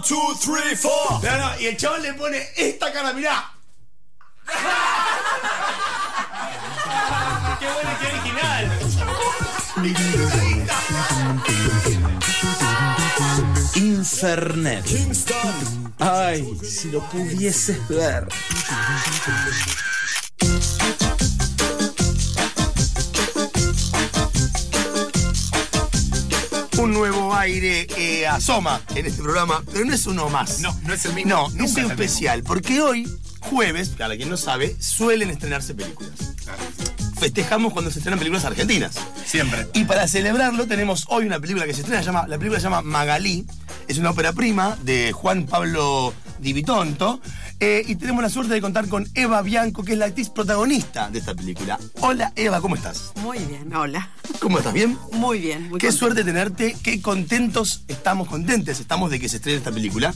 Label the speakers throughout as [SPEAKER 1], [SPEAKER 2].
[SPEAKER 1] One, two, three, four.
[SPEAKER 2] No, no, y el chaval le pone esta cara, mirá.
[SPEAKER 3] ¡Qué bueno, qué original!
[SPEAKER 4] Infernet.
[SPEAKER 1] Kingston.
[SPEAKER 4] Ay, si lo pudieses ver.
[SPEAKER 2] Un nuevo aire eh, asoma en este programa, pero no es uno más.
[SPEAKER 3] No, no es el mismo.
[SPEAKER 2] No,
[SPEAKER 3] Nunca
[SPEAKER 2] es un especial, porque hoy, jueves, para quien no sabe, suelen estrenarse películas. Festejamos cuando se estrenan películas argentinas.
[SPEAKER 3] Siempre.
[SPEAKER 2] Y para celebrarlo tenemos hoy una película que se estrena, llama, la película se llama Magalí, es una ópera prima de Juan Pablo Di Vitonto, eh, y tenemos la suerte de contar con Eva Bianco, que es la actriz protagonista de esta película. Hola Eva, ¿cómo estás?
[SPEAKER 5] Muy bien, hola.
[SPEAKER 2] ¿Cómo estás? ¿Bien?
[SPEAKER 5] Muy bien, muy
[SPEAKER 2] Qué
[SPEAKER 5] contenta.
[SPEAKER 2] suerte tenerte, qué contentos estamos, contentes estamos de que se estrene esta película.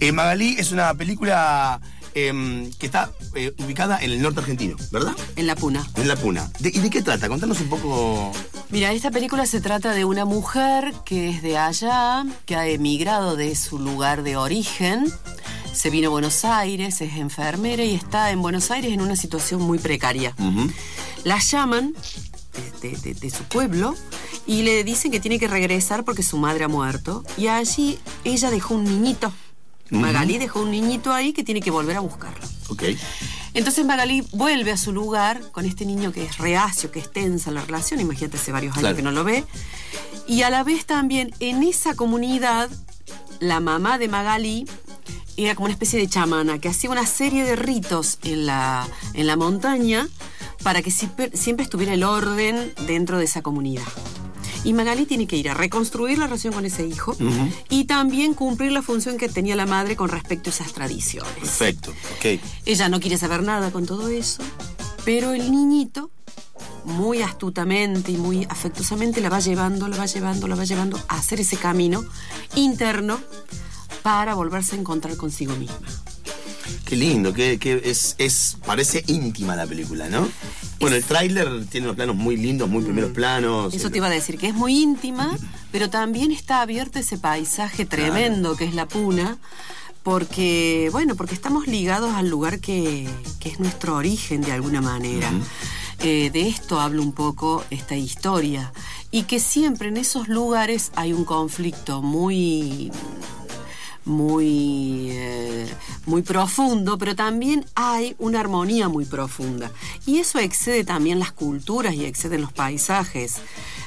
[SPEAKER 2] Eh, Magalí es una película em, que está eh, ubicada en el norte argentino, ¿verdad?
[SPEAKER 5] En la puna.
[SPEAKER 2] En La Puna. ¿De- ¿Y de qué trata? Contanos un poco.
[SPEAKER 5] Mira, esta película se trata de una mujer que es de allá, que ha emigrado de su lugar de origen, se vino a Buenos Aires, es enfermera y está en Buenos Aires en una situación muy precaria. La llaman de, de- de- de su pueblo y le dicen que tiene que regresar porque su madre ha muerto. Y allí ella dejó un niñito. Magalí dejó un niñito ahí que tiene que volver a buscarlo. Entonces Magalí vuelve a su lugar con este niño que es reacio, que es tensa la relación, imagínate hace varios años
[SPEAKER 2] Claro.
[SPEAKER 5] que no lo ve. Y a la vez también en esa comunidad, la mamá de Magalí era como una especie de chamana que hacía una serie de ritos en la, en la montaña para que siempre, siempre estuviera el orden dentro de esa comunidad. Y Magalí tiene que ir a reconstruir la relación con ese hijo y también cumplir la función que tenía la madre con respecto a esas tradiciones.
[SPEAKER 2] Perfecto. Ok.
[SPEAKER 5] Ella no quiere saber nada con todo eso, pero el niñito, muy astutamente y muy afectuosamente, la va llevando, la va llevando, la va llevando a hacer ese camino interno para volverse a encontrar consigo misma.
[SPEAKER 2] Qué lindo, que, es, es, parece íntima la película, ¿no? Bueno, el tráiler tiene unos planos muy lindos, muy primeros planos.
[SPEAKER 5] Eso te iba a decir, que es muy íntima, pero también está abierto ese paisaje tremendo que es la puna, porque, bueno, porque estamos ligados al lugar que, que es nuestro origen de alguna manera. Eh, de esto habla un poco esta historia. Y que siempre en esos lugares hay un conflicto muy muy, eh, muy profundo, pero también hay una armonía muy profunda. Y eso excede también las culturas y excede los paisajes.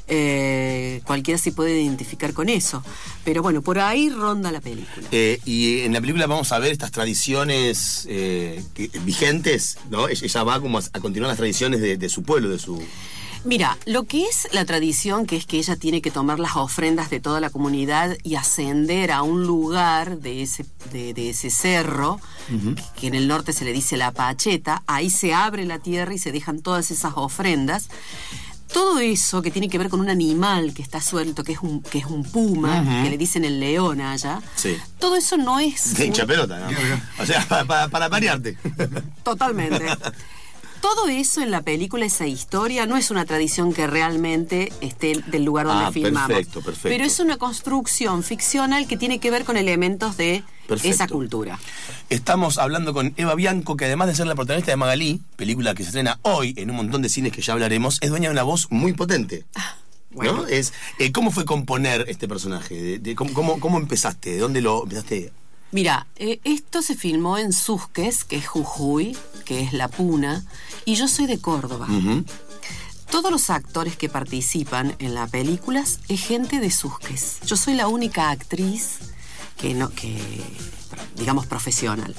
[SPEAKER 5] Eh, cualquiera se puede identificar con eso. Pero bueno, por ahí ronda la película.
[SPEAKER 2] Eh, y en la película vamos a ver estas tradiciones vigentes, ¿no? Ella- va como a, continuar las tradiciones de su pueblo, de su...
[SPEAKER 5] Mira, lo que es la tradición, que es que ella tiene que tomar las ofrendas de toda la comunidad y ascender a un lugar de ese, de, de ese cerro, que en el norte se le dice la pacheta, ahí se abre la tierra y se dejan todas esas ofrendas. Todo eso que tiene que ver con un animal que está suelto, que es un, que es un puma, que le dicen el león allá,
[SPEAKER 2] Sí.
[SPEAKER 5] todo eso no es...
[SPEAKER 2] De hincha pelota, ¿no? O sea, pa- pa- para parearte.
[SPEAKER 5] Totalmente. Todo eso en la película, esa historia, no es una tradición que realmente esté del lugar donde
[SPEAKER 2] Ah,
[SPEAKER 5] filmamos.
[SPEAKER 2] perfecto, perfecto.
[SPEAKER 5] Pero es una construcción ficcional que tiene que ver con elementos de
[SPEAKER 2] Perfecto.
[SPEAKER 5] esa cultura.
[SPEAKER 2] Estamos hablando con Eva Bianco, que además de ser la protagonista de Magalí, película que se estrena hoy en un montón de cines que ya hablaremos, es dueña de una voz muy potente.
[SPEAKER 5] bueno.
[SPEAKER 2] ¿no? Es, eh, ¿Cómo fue componer este personaje? De- de- cómo, cómo- cómo empezaste? ¿De dónde lo empezaste?
[SPEAKER 5] Mira, eh, esto se filmó en Susques, que es Jujuy, que es La Puna, y yo soy de Córdoba. Todos los actores que participan en las películas es gente de Susques. Yo soy la única actriz que no, que digamos profesional.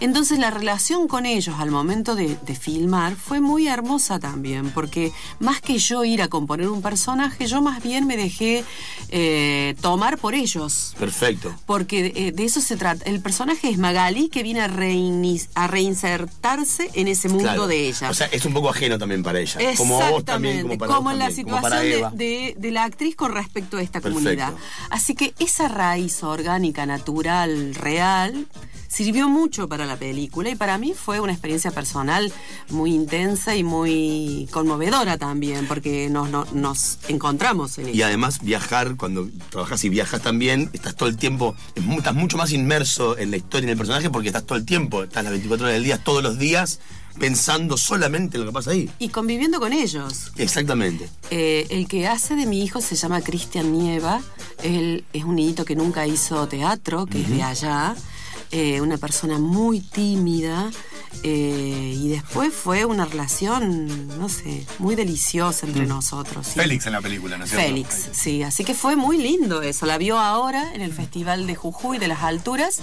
[SPEAKER 5] Entonces la relación con ellos al momento de, de filmar fue muy hermosa también, porque más que yo ir a componer un personaje, yo más bien me dejé eh, tomar por ellos.
[SPEAKER 2] Perfecto.
[SPEAKER 5] Porque eh, de eso se trata. El personaje es Magali que viene a, a reinsertarse en ese mundo
[SPEAKER 2] Claro.
[SPEAKER 5] de ella.
[SPEAKER 2] O sea, es un poco ajeno también para ella. Como vos también, como para vos
[SPEAKER 5] en la
[SPEAKER 2] también,
[SPEAKER 5] situación de, de- de la actriz con respecto a esta
[SPEAKER 2] Perfecto.
[SPEAKER 5] comunidad. Así que esa raíz orgánica, natural, real, sirvió mucho para la película y para mí fue una experiencia personal muy intensa y muy conmovedora también, porque nos, no- nos encontramos en
[SPEAKER 2] Y
[SPEAKER 5] ella.
[SPEAKER 2] además viajar, cuando trabajas y viajas también, estás todo el tiempo, estás mucho más inmerso en la historia y en el personaje porque estás todo el tiempo, estás las 24 horas del día, todos los días, pensando solamente en lo que pasa ahí.
[SPEAKER 5] Y conviviendo con ellos.
[SPEAKER 2] Exactamente.
[SPEAKER 5] Eh, el que hace de mi hijo se llama Cristian Nieva. Él es un niñito que nunca hizo teatro, que es de allá. Eh, una persona muy tímida. Eh, y después fue una relación, no sé, muy deliciosa entre nosotros. sí.
[SPEAKER 1] Félix en la película, ¿no es cierto?
[SPEAKER 5] Félix, sí, así que fue muy lindo eso. La vio ahora en el Festival de Jujuy de las Alturas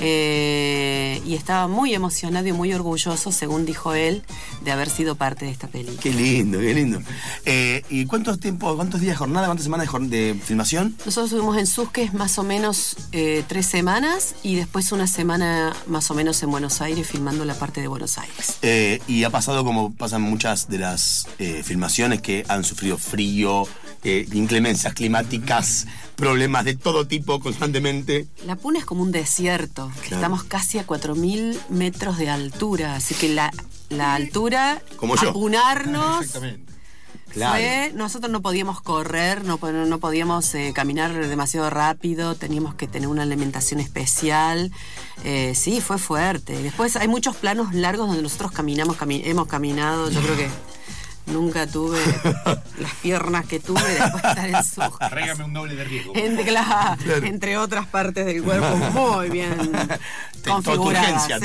[SPEAKER 5] eh, y estaba muy emocionado y muy orgulloso, según dijo él, de haber sido parte de esta película.
[SPEAKER 2] Qué lindo, qué lindo. Eh, ¿Y cuántos tiempos, cuántos días de jornada, cuántas semanas de, de filmación?
[SPEAKER 5] Nosotros estuvimos en Susques más o menos tres semanas y después una semana más o menos en Buenos Aires filmando la parte de Buenos Aires.
[SPEAKER 2] Eh, y ha pasado como pasan muchas de las eh, filmaciones que han sufrido frío, eh, inclemencias climáticas, problemas de todo tipo constantemente.
[SPEAKER 5] La Puna es como un desierto.
[SPEAKER 2] Claro.
[SPEAKER 5] Estamos casi a 4.000 metros de altura, así que la, la altura,
[SPEAKER 2] Como yo.
[SPEAKER 5] apunarnos,
[SPEAKER 1] Exactamente.
[SPEAKER 5] Fue, nosotros no podíamos correr, no, no podíamos eh, caminar demasiado rápido, teníamos que tener una alimentación especial. Eh, sí, fue fuerte. Después hay muchos planos largos donde nosotros caminamos, cami- hemos caminado, yo creo que nunca tuve las piernas que tuve después de estar en
[SPEAKER 1] Tráigame un doble de riesgo.
[SPEAKER 5] entre, la- entre otras partes del cuerpo muy bien configuradas.
[SPEAKER 2] turgencia,
[SPEAKER 5] Sí,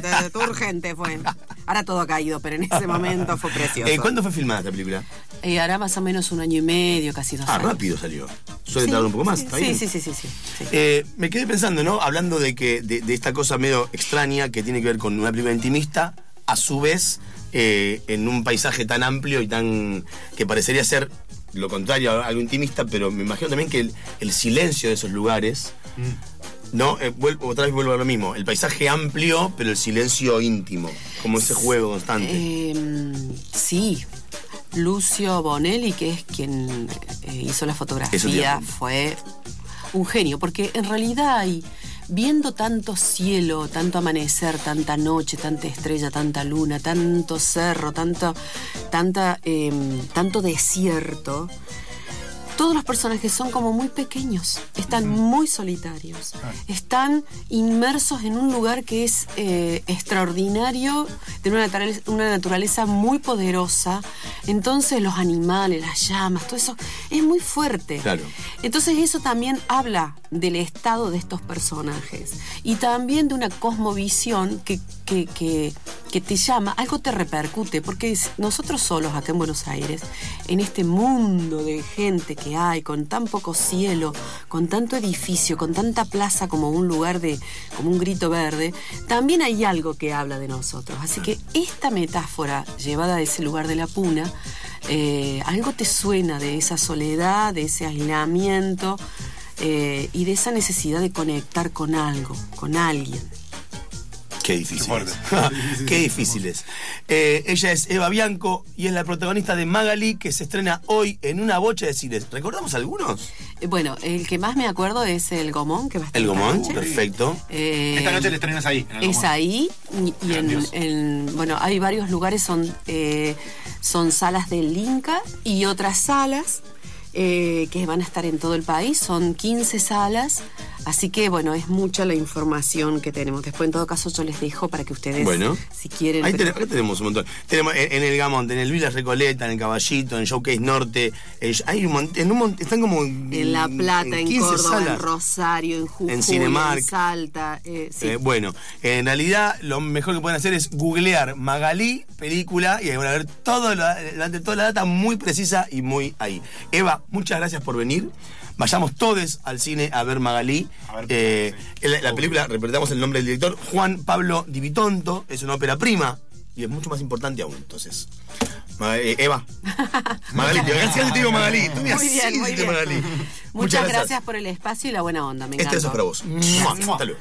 [SPEAKER 2] turgente.
[SPEAKER 5] tu- turgente fue. Ahora todo ha caído, pero en ese momento fue precioso.
[SPEAKER 2] Eh, ¿Cuándo fue filmada esta película?
[SPEAKER 5] Eh, hará más o menos un año y medio, casi dos
[SPEAKER 2] Ah,
[SPEAKER 5] años.
[SPEAKER 2] rápido salió. Suele
[SPEAKER 5] Sí,
[SPEAKER 2] tardar un poco más,
[SPEAKER 5] sí,
[SPEAKER 2] ¿está
[SPEAKER 5] sí,
[SPEAKER 2] bien?
[SPEAKER 5] sí, sí, sí, sí, sí.
[SPEAKER 2] Eh, me quedé pensando, ¿no? Hablando de que de, de esta cosa medio extraña que tiene que ver con una película intimista, a su vez, eh, en un paisaje tan amplio y tan. que parecería ser lo contrario algo intimista, pero me imagino también que el, el silencio de esos lugares. No, Eh, vuelvo- otra vez vuelvo a lo mismo. El paisaje amplio, pero el silencio íntimo. Como ese juego constante.
[SPEAKER 5] Eh, sí. Lucio Bonelli, que es quien eh, hizo la fotografía, fue un genio, porque en realidad hay, viendo tanto cielo, tanto amanecer, tanta noche, tanta estrella, tanta luna, tanto cerro, tanto, tanta, eh, tanto desierto, todos los personajes son como muy pequeños, están muy solitarios, están inmersos en un lugar que es eh, extraordinario, de una naturaleza, una naturaleza muy poderosa. Entonces los animales, las llamas, todo eso es muy fuerte.
[SPEAKER 2] Claro.
[SPEAKER 5] Entonces eso también habla del estado de estos personajes y también de una cosmovisión que, que, que- que te llama, algo te repercute, porque nosotros solos acá en Buenos Aires, en este mundo de gente que hay, con tan poco cielo, con tanto edificio, con tanta plaza como un lugar de, como un grito verde, también hay algo que habla de nosotros. Así que esta metáfora llevada a ese lugar de la puna, eh, algo te suena de esa soledad, de ese aislamiento eh, y de esa necesidad de conectar con algo, con alguien.
[SPEAKER 2] Qué difícil.
[SPEAKER 1] fuerte.
[SPEAKER 2] es. Qué difícil es. Eh, ella es Eva Bianco y es la protagonista de Magali que se estrena hoy en una bocha de cines. ¿Recordamos algunos?
[SPEAKER 5] Eh, Bueno, el que más me acuerdo es el Gomón, que va a estar
[SPEAKER 2] El
[SPEAKER 5] esta
[SPEAKER 2] Gomón,
[SPEAKER 5] noche.
[SPEAKER 2] perfecto.
[SPEAKER 5] Eh,
[SPEAKER 1] Esta noche el estreno es ahí. en el
[SPEAKER 5] Es
[SPEAKER 1] Gomón.
[SPEAKER 5] ahí y, y en, bueno, hay varios lugares, son, eh, son salas del Inca y otras salas eh, que van a estar en todo el país, son 15 salas, así que bueno, es mucha la información que tenemos. Después en todo caso yo les dejo para que ustedes,
[SPEAKER 2] Bueno.
[SPEAKER 5] si quieren...
[SPEAKER 2] Ahí
[SPEAKER 5] pero-
[SPEAKER 2] ten- acá tenemos un montón. Tenemos en, en el Gamont, en el Villa Recoleta, en el Caballito, en Showcase Norte. en- hay un en un están como
[SPEAKER 5] en La Plata, en,
[SPEAKER 2] 15
[SPEAKER 5] Córdoba, en. Rosario, en Jujuy,
[SPEAKER 2] En
[SPEAKER 5] en,
[SPEAKER 2] Cinemark.
[SPEAKER 5] Salta. eh, sí.
[SPEAKER 2] Eh, bueno, en realidad lo mejor que pueden hacer es googlear Magalí, película, y ahí van a ver todo la, la- toda la data muy precisa y muy ahí. Eva, muchas gracias por venir. Vayamos todos al cine a ver Magalí.
[SPEAKER 1] A ver,
[SPEAKER 2] Eh,
[SPEAKER 1] sí.
[SPEAKER 2] la, la película, repetamos el nombre del director, Juan Pablo Di Vitonto, es una ópera prima y es mucho más importante aún. Entonces, eh, Eva, Magalí, te gracias te digo Magalí. Tú me
[SPEAKER 5] Muy bien, muy bien.
[SPEAKER 2] Magalí.
[SPEAKER 5] Muchas, gracias. por el espacio y la buena onda. Me
[SPEAKER 2] Este
[SPEAKER 5] encantó.
[SPEAKER 2] beso es para vos. Hasta luego.